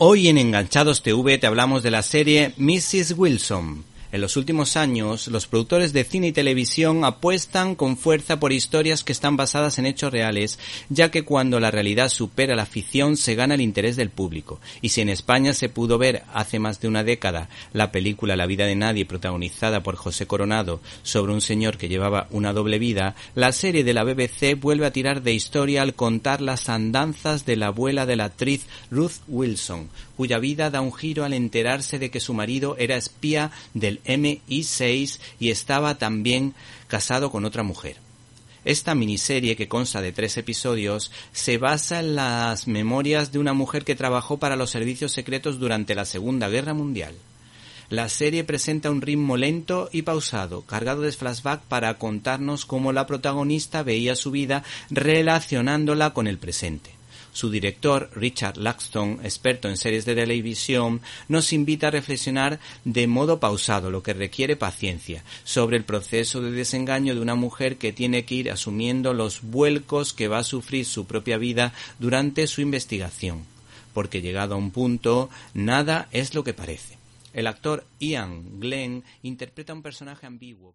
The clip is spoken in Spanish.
Hoy en Enganchados TV te hablamos de la serie Mrs. Wilson. En los últimos años, los productores de cine y televisión apuestan con fuerza por historias que están basadas en hechos reales, ya que cuando la realidad supera la ficción se gana el interés del público. Y si en España se pudo ver hace más de una década la película La vida de nadie protagonizada por José Coronado sobre un señor que llevaba una doble vida, la serie de la BBC vuelve a tirar de historia al contar las andanzas de la abuela de la actriz Ruth Wilson, cuya vida da un giro al enterarse de que su marido era espía del MI6 y estaba también casado con otra mujer. Esta miniserie, que consta de tres episodios, se basa en las memorias de una mujer que trabajó para los servicios secretos durante la Segunda Guerra Mundial. La serie presenta un ritmo lento y pausado, cargado de flashback para contarnos cómo la protagonista veía su vida relacionándola con el presente. Su director, Richard Laxton, experto en series de televisión, nos invita a reflexionar de modo pausado, lo que requiere paciencia, sobre el proceso de desengaño de una mujer que tiene que ir asumiendo los vuelcos que va a sufrir su propia vida durante su investigación. Porque llegado a un punto, nada es lo que parece. El actor Ian Glenn interpreta un personaje ambiguo.